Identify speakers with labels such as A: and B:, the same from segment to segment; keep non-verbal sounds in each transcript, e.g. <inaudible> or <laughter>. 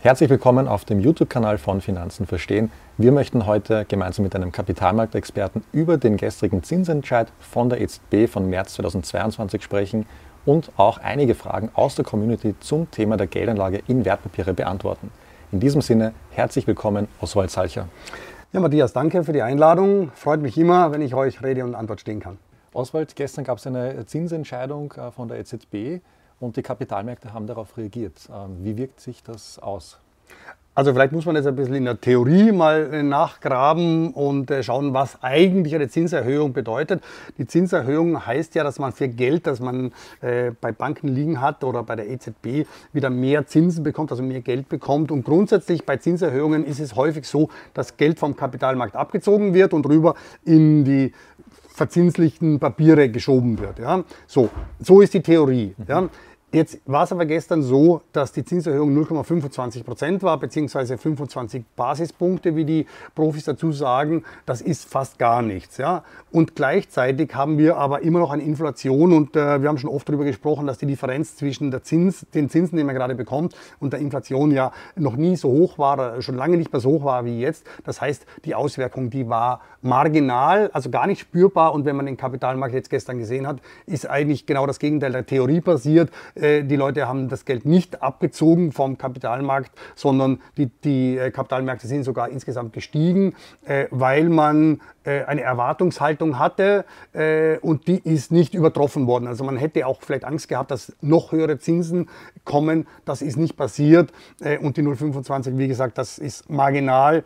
A: Herzlich willkommen auf dem YouTube-Kanal von Finanzen verstehen. Wir möchten heute gemeinsam mit einem Kapitalmarktexperten über den gestrigen Zinsentscheid von der EZB von März 2022 sprechen und auch einige Fragen aus der Community zum Thema der Geldanlage in Wertpapiere beantworten. In diesem Sinne herzlich willkommen, Oswald Salcher.
B: Ja, Matthias, danke für die Einladung. Freut mich immer, wenn ich euch Rede und Antwort stehen kann.
A: Oswald, gestern gab es eine Zinsentscheidung äh, von der EZB und die Kapitalmärkte haben darauf reagiert. Ähm, wie wirkt sich das aus?
B: Also vielleicht muss man jetzt ein bisschen in der Theorie mal äh, nachgraben und äh, schauen, was eigentlich eine Zinserhöhung bedeutet. Die Zinserhöhung heißt ja, dass man für Geld, das man äh, bei Banken liegen hat oder bei der EZB, wieder mehr Zinsen bekommt, also mehr Geld bekommt. Und grundsätzlich bei Zinserhöhungen ist es häufig so, dass Geld vom Kapitalmarkt abgezogen wird und rüber in die verzinslichen Papiere geschoben wird. Ja? So, so ist die Theorie. Ja? Jetzt war es aber gestern so, dass die Zinserhöhung 0,25 Prozent war, beziehungsweise 25 Basispunkte, wie die Profis dazu sagen. Das ist fast gar nichts. Ja? Und gleichzeitig haben wir aber immer noch eine Inflation und äh, wir haben schon oft darüber gesprochen, dass die Differenz zwischen der Zins, den Zinsen, die man gerade bekommt, und der Inflation ja noch nie so hoch war, schon lange nicht mehr so hoch war wie jetzt. Das heißt, die Auswirkung, die war marginal, also gar nicht spürbar. Und wenn man den Kapitalmarkt jetzt gestern gesehen hat, ist eigentlich genau das Gegenteil der Theorie passiert die Leute haben das Geld nicht abgezogen vom Kapitalmarkt, sondern die, die äh, Kapitalmärkte sind sogar insgesamt gestiegen, äh, weil man eine Erwartungshaltung hatte und die ist nicht übertroffen worden. Also man hätte auch vielleicht Angst gehabt, dass noch höhere Zinsen kommen. Das ist nicht passiert und die 0,25, wie gesagt, das ist marginal.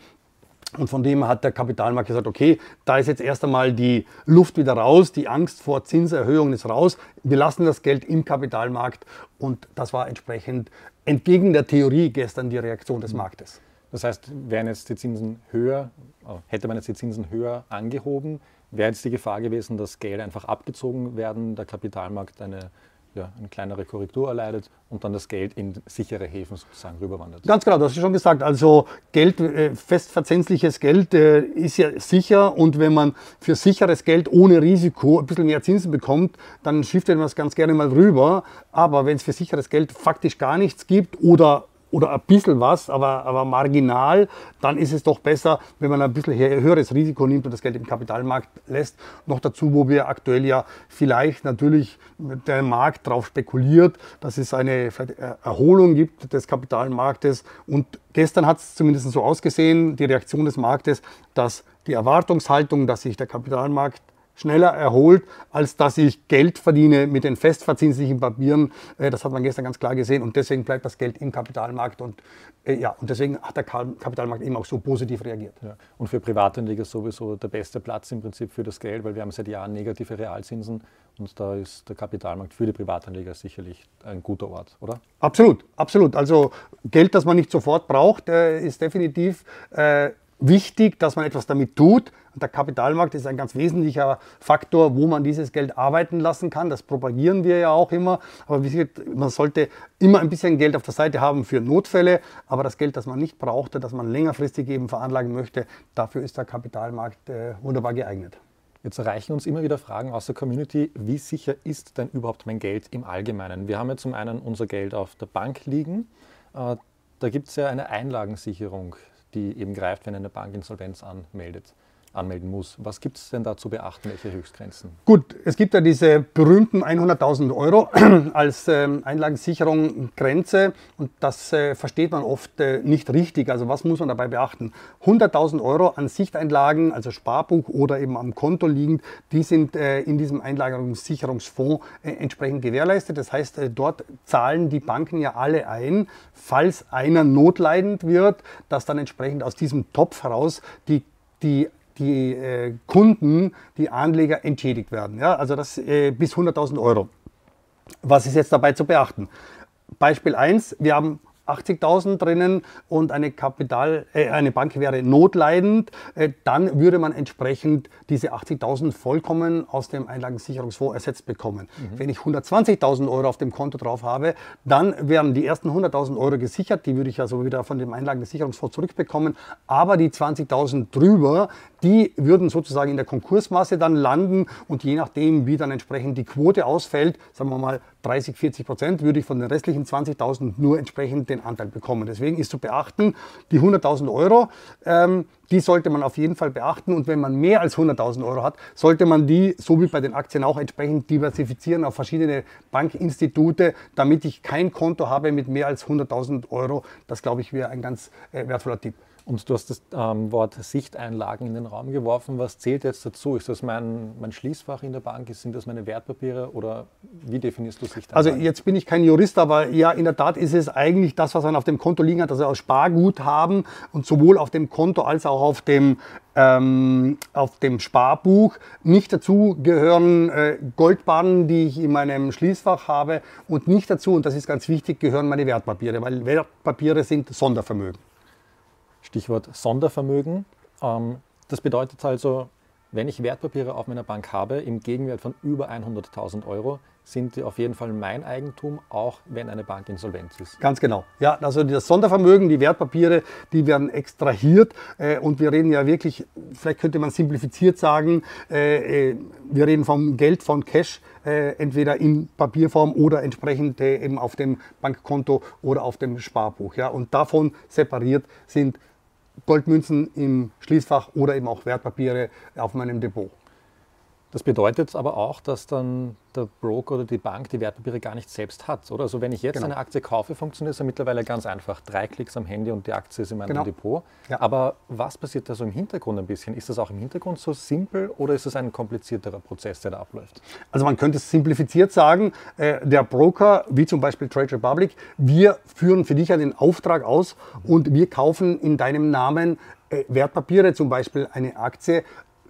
B: Und von dem hat der Kapitalmarkt gesagt, okay, da ist jetzt erst einmal die Luft wieder raus, die Angst vor Zinserhöhungen ist raus, wir lassen das Geld im Kapitalmarkt. Und das war entsprechend entgegen der Theorie gestern die Reaktion des Marktes.
A: Das heißt, wären jetzt die Zinsen höher, äh, hätte man jetzt die Zinsen höher angehoben, wäre jetzt die Gefahr gewesen, dass Geld einfach abgezogen werden, der Kapitalmarkt eine ja, eine kleinere Korrektur erleidet und dann das Geld in sichere Häfen sozusagen rüberwandert.
B: Ganz genau, das hast du schon gesagt. Also Geld, äh, festverzinsliches Geld äh, ist ja sicher und wenn man für sicheres Geld ohne Risiko ein bisschen mehr Zinsen bekommt, dann schifft man das ganz gerne mal rüber. Aber wenn es für sicheres Geld faktisch gar nichts gibt oder oder ein bisschen was, aber, aber marginal, dann ist es doch besser, wenn man ein bisschen höheres Risiko nimmt und das Geld im Kapitalmarkt lässt. Noch dazu, wo wir aktuell ja vielleicht natürlich der Markt darauf spekuliert, dass es eine Erholung gibt des Kapitalmarktes. Und gestern hat es zumindest so ausgesehen, die Reaktion des Marktes, dass die Erwartungshaltung, dass sich der Kapitalmarkt schneller erholt, als dass ich Geld verdiene mit den festverzinslichen Papieren. Äh, das hat man gestern ganz klar gesehen und deswegen bleibt das Geld im Kapitalmarkt und äh, ja, und deswegen hat der Kapitalmarkt eben auch so positiv reagiert. Ja.
A: Und für Privatanleger sowieso der beste Platz im Prinzip für das Geld, weil wir haben seit Jahren negative Realzinsen und da ist der Kapitalmarkt für die Privatanleger sicherlich ein guter Ort, oder?
B: Absolut, absolut. Also Geld, das man nicht sofort braucht, äh, ist definitiv wichtig, dass man etwas damit tut. Und der Kapitalmarkt ist ein ganz wesentlicher Faktor, wo man dieses Geld arbeiten lassen kann. Das propagieren wir ja auch immer. Aber wie gesagt, man sollte immer ein bisschen Geld auf der Seite haben für Notfälle. Aber das Geld, das man nicht brauchte, das man längerfristig eben veranlagen möchte, dafür ist der Kapitalmarkt äh, wunderbar geeignet.
A: Jetzt erreichen uns immer wieder Fragen aus der Community, wie sicher ist denn überhaupt mein Geld im Allgemeinen? Wir haben ja zum einen unser Geld auf der Bank liegen. Äh, da gibt es ja eine Einlagensicherung die eben greift, wenn eine Bank Insolvenz anmeldet anmelden muss. Was gibt es denn da zu beachten? Welche Höchstgrenzen?
B: Gut, es gibt ja diese berühmten 100.000 Euro <clears throat> als ähm, Einlagensicherung Grenze und das äh, versteht man oft äh, nicht richtig. Also was muss man dabei beachten? 100.000 Euro an Sichteinlagen, also Sparbuch oder eben am Konto liegend, die sind äh, in diesem Einlagerungssicherungsfonds entsprechend gewährleistet. Das heißt, dort zahlen die Banken ja alle ein, falls einer notleidend wird, dass dann entsprechend aus diesem Topf heraus die die die äh, Kunden, die Anleger entschädigt werden. Ja? Also das äh, bis 100.000 Euro. Was ist jetzt dabei zu beachten? Beispiel 1, wir haben 80.000 drinnen und eine, Kapital, äh, eine Bank wäre notleidend, äh, dann würde man entsprechend diese 80.000 vollkommen aus dem Einlagensicherungsfonds ersetzt bekommen. Mhm. Wenn ich 120.000 Euro auf dem Konto drauf habe, dann wären die ersten 100.000 Euro gesichert, die würde ich also wieder von dem Einlagensicherungsfonds zurückbekommen, aber die 20.000 drüber, die würden sozusagen in der Konkursmasse dann landen und je nachdem, wie dann entsprechend die Quote ausfällt, sagen wir mal 30, 40 Prozent, würde ich von den restlichen 20.000 nur entsprechend den Anteil bekommen. Deswegen ist zu beachten, die 100.000 Euro, ähm, die sollte man auf jeden Fall beachten. Und wenn man mehr als 100.000 Euro hat, sollte man die, so wie bei den Aktien auch, entsprechend diversifizieren auf verschiedene Bankinstitute, damit ich kein Konto habe mit mehr als 100.000 Euro. Das, glaube ich, wäre ein ganz äh, wertvoller Tipp.
A: Und du hast das ähm, Wort Sichteinlagen in den Raum geworfen. Was zählt jetzt dazu? Ist das mein, mein Schließfach in der Bank? Sind das meine Wertpapiere oder wie definierst du Sichteinlagen?
B: Also jetzt bin ich kein Jurist, aber ja, in der Tat ist es eigentlich das, was man auf dem Konto liegen hat, also aus Sparguthaben und sowohl auf dem Konto als auch auf dem, ähm, auf dem Sparbuch. Nicht dazu gehören äh, Goldbahnen, die ich in meinem Schließfach habe und nicht dazu, und das ist ganz wichtig, gehören meine Wertpapiere, weil Wertpapiere sind Sondervermögen.
A: Stichwort Sondervermögen. Ähm, das bedeutet also, wenn ich Wertpapiere auf meiner Bank habe im Gegenwert von über 100.000 Euro, sind die auf jeden Fall mein Eigentum, auch wenn eine Bank insolvent ist.
B: Ganz genau. Ja, also das Sondervermögen, die Wertpapiere, die werden extrahiert äh, und wir reden ja wirklich, vielleicht könnte man simplifiziert sagen, äh, äh wir reden vom Geld, von Cash, äh, entweder in Papierform oder entsprechend äh, eben auf dem Bankkonto oder auf dem Sparbuch. Ja, und davon separiert sind Goldmünzen im Schließfach oder eben auch Wertpapiere auf meinem Depot.
A: Das bedeutet aber auch, dass dann der Broker oder die Bank die Wertpapiere gar nicht selbst hat, oder? Also wenn ich jetzt genau. eine Aktie kaufe, funktioniert es ja mittlerweile ganz einfach. Drei Klicks am Handy und die Aktie ist in meinem genau. Depot. Ja. Aber was passiert da so im Hintergrund ein bisschen? Ist das auch im Hintergrund so simpel oder ist es ein komplizierterer Prozess, der da abläuft?
B: Also man könnte es simplifiziert sagen, äh, der Broker, wie zum Beispiel Trade Republic, wir führen für dich einen Auftrag aus und wir kaufen in deinem Namen äh, Wertpapiere, zum Beispiel eine Aktie,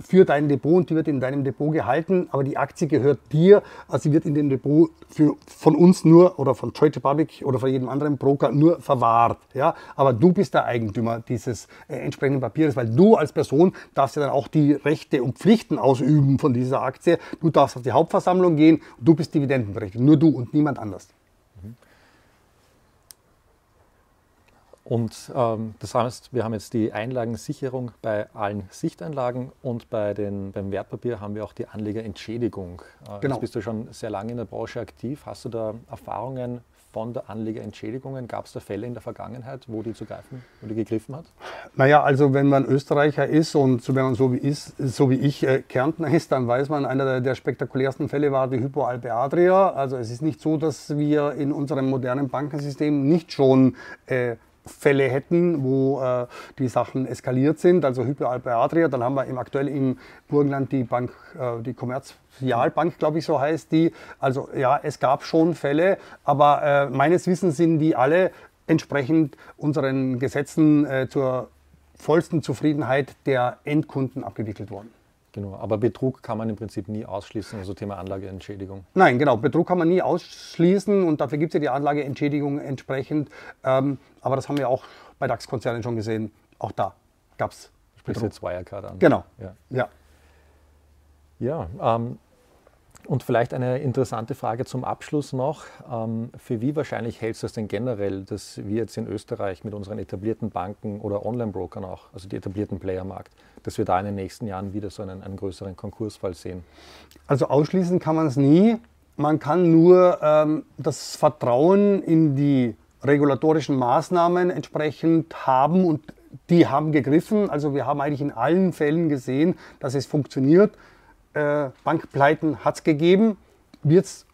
B: für dein Depot und die wird in deinem Depot gehalten, aber die Aktie gehört dir, also sie wird in dem Depot für, von uns nur oder von Trade Republic oder von jedem anderen Broker nur verwahrt. Ja? Aber du bist der Eigentümer dieses äh, entsprechenden Papiers, weil du als Person darfst ja dann auch die Rechte und Pflichten ausüben von dieser Aktie. Du darfst auf die Hauptversammlung gehen, du bist dividendenberechtigt, nur du und niemand anders.
A: Und ähm, das heißt, wir haben jetzt die Einlagensicherung bei allen Sichteinlagen und bei den, beim Wertpapier haben wir auch die Anlegerentschädigung. Äh, genau. Jetzt bist du schon sehr lange in der Branche aktiv. Hast du da Erfahrungen von der Anlegerentschädigung? Gab es da Fälle in der Vergangenheit, wo die zu greifen, wo die gegriffen hat?
B: Naja, also wenn man Österreicher ist und wenn man so wie, ist, so wie ich äh, Kärntner ist, dann weiß man, einer der, der, spektakulärsten Fälle war die Hypo Alpe Adria. Also es ist nicht so, dass wir in unserem modernen Bankensystem nicht schon äh, Fälle hätten, wo äh, die Sachen eskaliert sind, also Hypo Adria. Dann haben wir im, aktuell im Burgenland die Bank, äh, die Kommerzialbank, glaube ich, so heißt die. Also ja, es gab schon Fälle, aber äh, meines Wissens sind die alle entsprechend unseren Gesetzen äh, zur vollsten Zufriedenheit der Endkunden abgewickelt worden.
A: Genau, aber Betrug kann man im Prinzip nie ausschließen, also Thema Anlageentschädigung.
B: Nein, genau, Betrug kann man nie ausschließen und dafür gibt es ja die Anlageentschädigung entsprechend. Ähm, aber das haben wir auch bei DAX-Konzernen schon gesehen. Auch da gab es
A: Betrug. jetzt Wirecard an.
B: Genau,
A: ja. Ja, ja ähm, und vielleicht eine interessante Frage zum Abschluss noch. Ähm, für wie wahrscheinlich hältst du es denn generell, dass wir jetzt in Österreich mit unseren etablierten Banken oder Online-Brokern auch, also die etablierten Playermarkt, dass wir da in den nächsten Jahren wieder so einen, einen größeren Konkursfall sehen?
B: Also ausschließen kann man es nie. Man kann nur ähm, das Vertrauen in die regulatorischen Maßnahmen entsprechend haben und die haben gegriffen. Also wir haben eigentlich in allen Fällen gesehen, dass es funktioniert. Äh, Bankpleiten hat es gegeben, wird es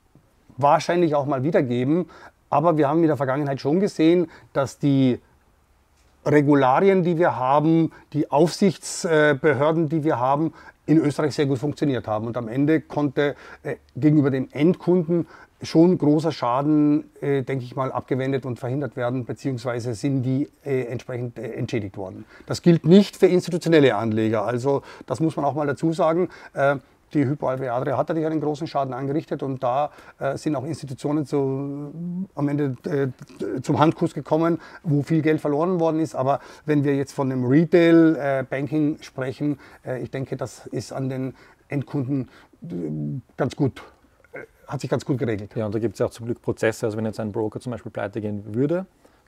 B: wahrscheinlich auch mal wieder geben. Aber wir haben in der Vergangenheit schon gesehen, dass die Regularien, die wir haben, die Aufsichtsbehörden, die wir haben, in Österreich sehr gut funktioniert haben. Und am Ende konnte äh, gegenüber dem Endkunden schon großer Schaden, äh, denke ich mal, abgewendet und verhindert werden, beziehungsweise sind die äh, entsprechend äh, entschädigt worden. Das gilt nicht für institutionelle Anleger. Also das muss man auch mal dazu sagen. Äh, die Hypo Alpe Adria hat natürlich einen großen Schaden angerichtet und da äh, sind auch Institutionen zu, am Ende äh, zum Handkuss gekommen, wo viel Geld verloren worden ist. Aber wenn wir jetzt von dem Retail-Banking sprechen, ich denke, das ist an den Endkunden ganz gut hat sich ganz gut geregelt.
A: Ja, und da gibt es ja auch zum Glück Prozesse. Also wenn jetzt ein Broker zum Beispiel pleite gehen würde,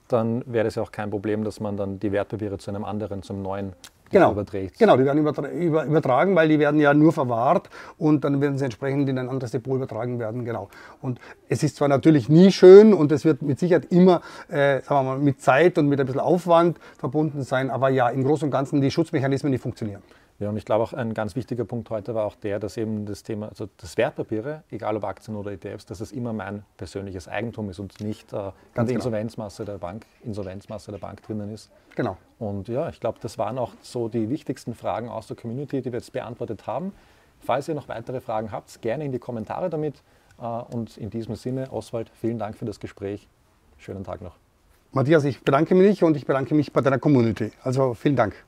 A: dann wäre das ja auch kein Problem, dass man dann die Wertpapiere zu einem anderen, zum neuen
B: genau. überträgt. Genau, die werden übertragen, weil die werden ja nur verwahrt und dann werden sie entsprechend in ein anderes Depot übertragen werden. Genau. Und es ist zwar natürlich nie schön und es wird mit Sicherheit immer äh, sagen wir mal, mit Zeit und mit ein bisschen Aufwand verbunden sein, aber ja, im Großen und Ganzen die Schutzmechanismen, die funktionieren.
A: Ja, und ich glaube auch ein ganz wichtiger Punkt heute war auch der, dass eben das Thema, also das Wertpapiere, egal ob Aktien oder ETFs, dass es immer mein persönliches Eigentum ist und nicht äh, in der genau. Insolvenzmasse der Bank, Insolvenzmasse der Bank drinnen ist.
B: Genau.
A: Und ja, ich glaube, das waren auch so die wichtigsten Fragen aus der Community, die wir jetzt beantwortet haben. Falls ihr noch weitere Fragen habt, gerne in die Kommentare damit. Äh, und in diesem Sinne, Oswald, vielen Dank für das Gespräch. Schönen Tag noch.
B: Matthias, ich bedanke mich und ich bedanke mich bei deiner Community. Also vielen Dank.